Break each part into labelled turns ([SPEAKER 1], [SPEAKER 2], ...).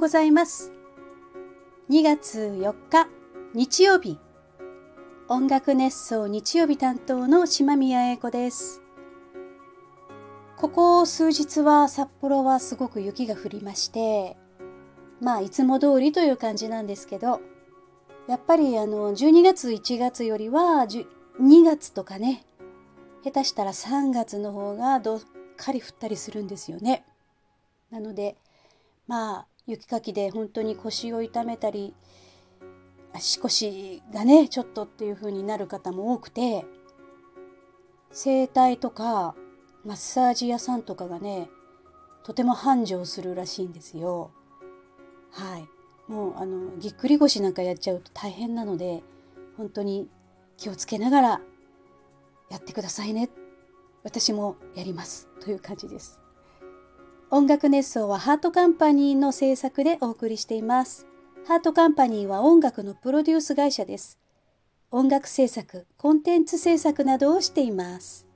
[SPEAKER 1] ございます。2月4日日曜日音楽熱奏日曜日担当の島宮英子です。ここ数日は札幌はすごく雪が降りましてまあいつも通りという感じなんですけどやっぱりあの12月1月よりは2月とかね下手したら3月の方がどっかり降ったりするんですよね。なのでまあ雪かきで本当に腰を痛めたり足腰がねちょっとっていう風になる方も多くて整体とかマッサージ屋さんとかがねとても繁盛するらしいんですよ。はい。もうあのぎっくり腰なんかやっちゃうと大変なので本当に気をつけながらやってくださいね。私もやります。という感じです。音楽熱奏はハートカンパニーの制作でお送りしています。ハートカンパニーは音楽のプロデュース会社です。音楽制作コンテンツ制作などをしています。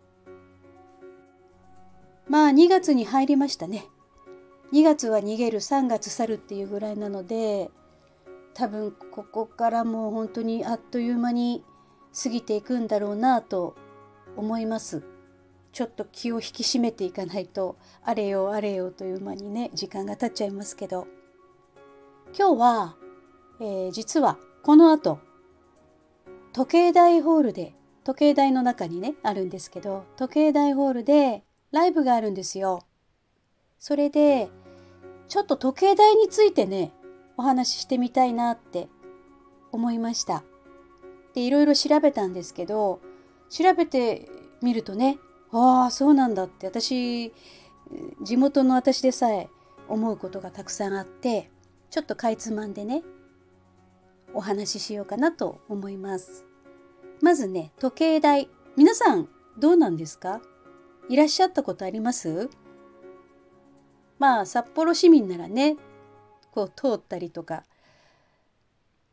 [SPEAKER 1] まあ2月に入りましたね。2月は逃げる3月去るっていうぐらいなので多分ここからもう本当にあっという間に過ぎていくんだろうなと思います。ちょっと気を引き締めていかないとあれよあれよという間にね時間が経っちゃいますけど今日は、えー、実はこの後時計台ホールで時計台の中にねあるんですけど時計台ホールでライブがあるんですよ。それでちょっと時計台についてね、お話ししてみたいなって思いました。で、いろいろ調べたんですけど、調べてみるとね、ああ、そうなんだって私、地元の私でさえ思うことがたくさんあって、ちょっとかいつまんでね、お話ししようかなと思います。まずね、時計台。皆さん、どうなんですか？いらっしゃったことあります？まあ札幌市民ならねこう通ったりとか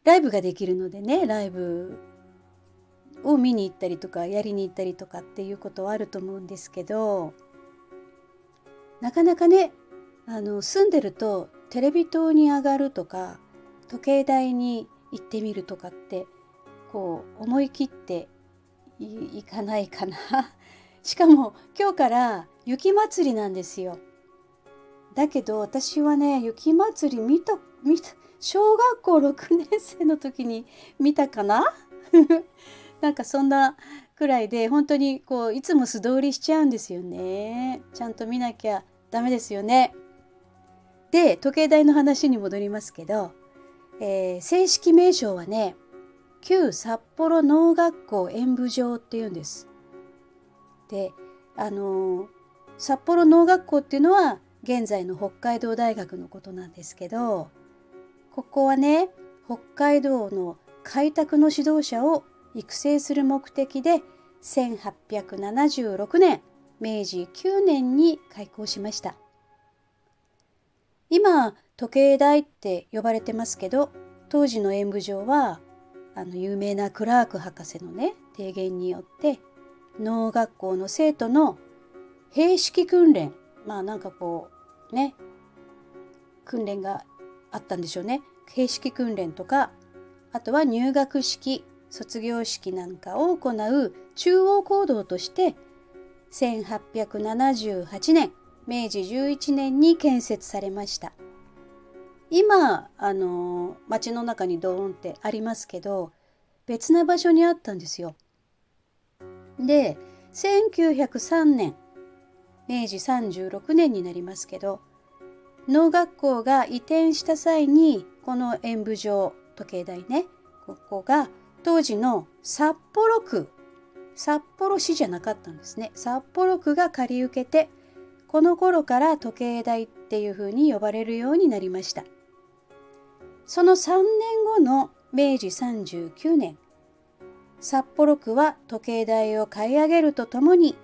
[SPEAKER 1] ライブができるのでねライブを見に行ったりとかやりに行ったりとかっていうことはあると思うんですけどなかなかねあの住んでるとテレビ塔に上がるとか時計台に行ってみるとかってこう思い切っていかないかな しかも今日から雪まつりなんですよ。だけど私はね雪まつり見た見た小学校6年生の時に見たかな？なんかそんなくらいで本当にこういつも素通りしちゃうんですよね。ちゃんと見なきゃダメですよね。で時計台の話に戻りますけど、えー、正式名称はね旧札幌農学校演舞場っていうんです。であのー、札幌農学校っていうのは現在の北海道大学のことなんですけどここはね北海道の開拓の指導者を育成する目的で1876年明治9年に開校しました。今時計台って呼ばれてますけど当時の演舞場はあの有名なクラーク博士のね提言によって農学校の生徒の兵式訓練まあなんかこうね訓練があったんでしょうね。形式訓練とかあとは入学式卒業式なんかを行う中央行動として1878年明治11年に建設されました。今あの町の中にドーンってありますけど別な場所にあったんですよ。で1903年明治36年になりますけど農学校が移転した際にこの演舞場時計台ねここが当時の札幌区札幌市じゃなかったんですね札幌区が借り受けてこの頃から時計台っていうふうに呼ばれるようになりましたその3年後の明治39年札幌区は時計台を買い上げるとともに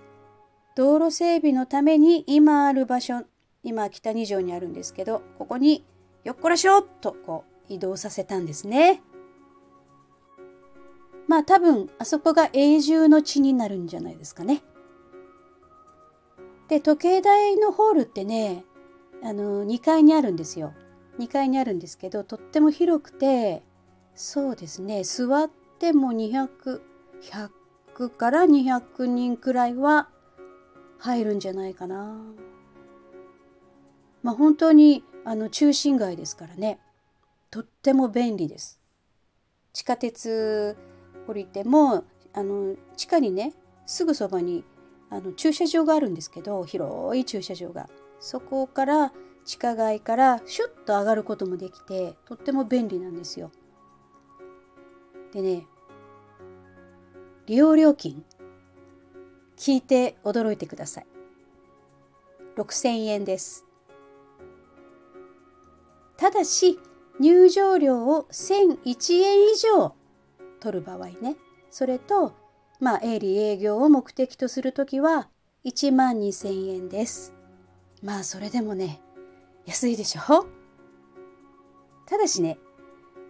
[SPEAKER 1] 道路整備のために今ある場所今北二条にあるんですけどここによっこらしょとこう移動させたんですね。まあ多分あそこが永住の地になるんじゃないですかね。で時計台のホールってねあの2階にあるんですよ。2階にあるんですけどとっても広くてそうですね座っても200100から200人くらいは入るんじゃないかな。まあ本当にあの中心街ですからねとっても便利です。地下鉄降りてもあの地下にねすぐそばにあの駐車場があるんですけど広い駐車場がそこから地下街からシュッと上がることもできてとっても便利なんですよ。でね利用料金聞いて驚いてください。6000円です。ただし入場料を1001円以上取る場合ねそれとまあ営利営業を目的とするときは1万2千円です。まあそれでもね安いでしょ？ただしね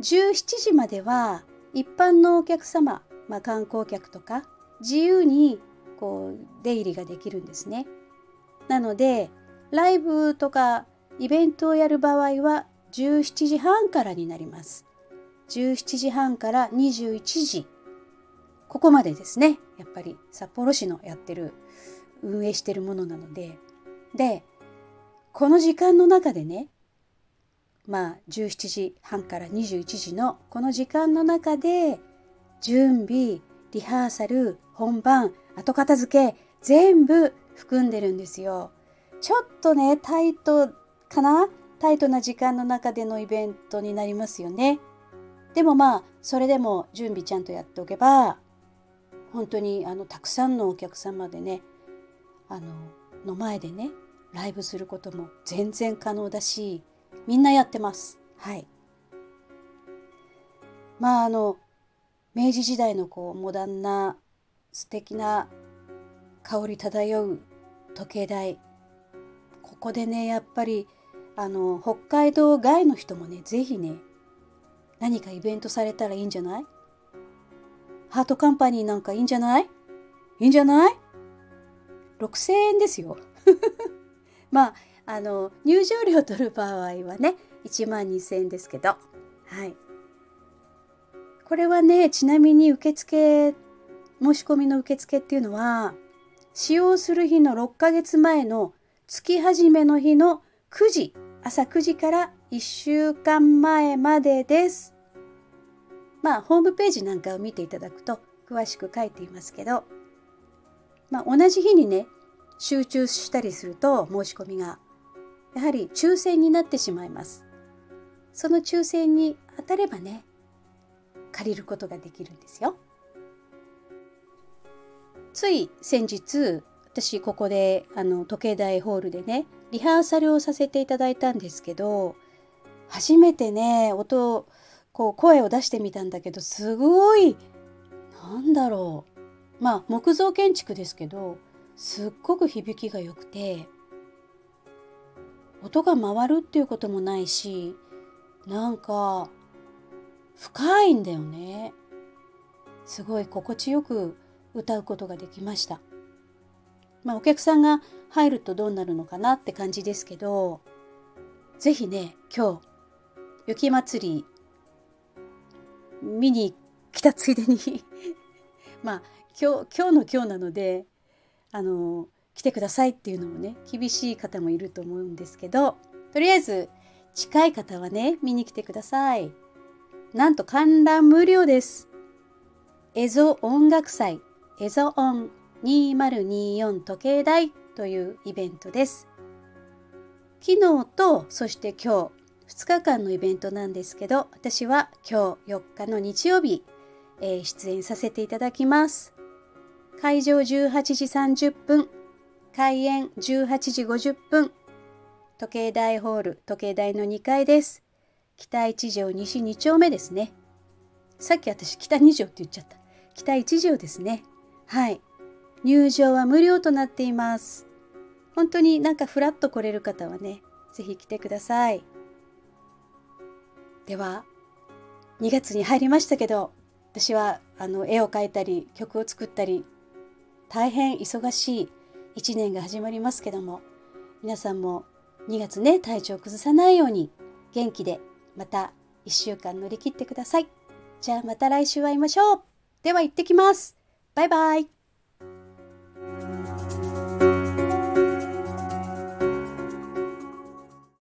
[SPEAKER 1] 17時までは一般のお客様、まあ、観光客とか自由にこう出入りができるんですね。なのでライブとかイベントをやる場合は17時半からになります。17時半から21時ここまでですねやっぱり札幌市のやってる運営してるものなのででこの時間の中でねまあ17時半から21時のこの時間の中で準備リハーサル本番後片付け全部含んでるんですよ。ちょっとねタイトかな？タイトな時間の中でのイベントになりますよね。でもまあそれでも準備ちゃんとやっておけば本当にあのたくさんのお客様でねあのの前でねライブすることも全然可能だしみんなやってます。はい。まああの明治時代のこうモダンな素敵な香り漂う時計台ここでねやっぱりあの北海道外の人もね是非ね何かイベントされたらいいんじゃない？ハートカンパニーなんかいいんじゃない？いいんじゃない ?6000 円ですよ。まああの入場料取る場合はね1万2000円ですけどはいこれはねちなみに受付申し込みの受付っていうのは使用する日の6ヶ月前の月始めの日の9時朝9時から1週間前までです。まあホームページなんかを見ていただくと詳しく書いていますけど、まあ、同じ日にね集中したりすると申し込みがやはり抽選になってしまいます。その抽選に当たればね借りることができるんですよ。つい先日私ここであの時計台ホールでねリハーサルをさせていただいたんですけど初めてね音こう声を出してみたんだけどすごいなんだろう。まあ木造建築ですけどすっごく響きが良くて音が回るっていうこともないしなんか深いんだよね。すごい心地よく歌うことができました。まあお客さんが入るとどうなるのかなって感じですけど是非ね今日雪まつり見に来たついでに まあ今日今日の今日なのであの来てくださいっていうのもね厳しい方もいると思うんですけどとりあえず近い方はね見に来てください。なんと観覧無料です。エゾ音楽祭エゾ音2024時計台というイベントです。昨日とそして今日2日間のイベントなんですけど私は今日4日の日曜日、えー、出演させていただきます。会場18時30分開演18時50分時計台ホール時計台の2階です。北一条西2丁目ですね。さっき私北2条って言っちゃった。北一条ですね。はい。入場は無料となっています。本当になんかフラッと来れる方はね是非来てください。では2月に入りましたけど私はあの絵を描いたり曲を作ったり大変忙しい1年が始まりますけども皆さんも2月ね体調を崩さないように元気でまた1週間乗り切ってください。じゃあまた来週会いましょう。では行ってきます。バイバイ。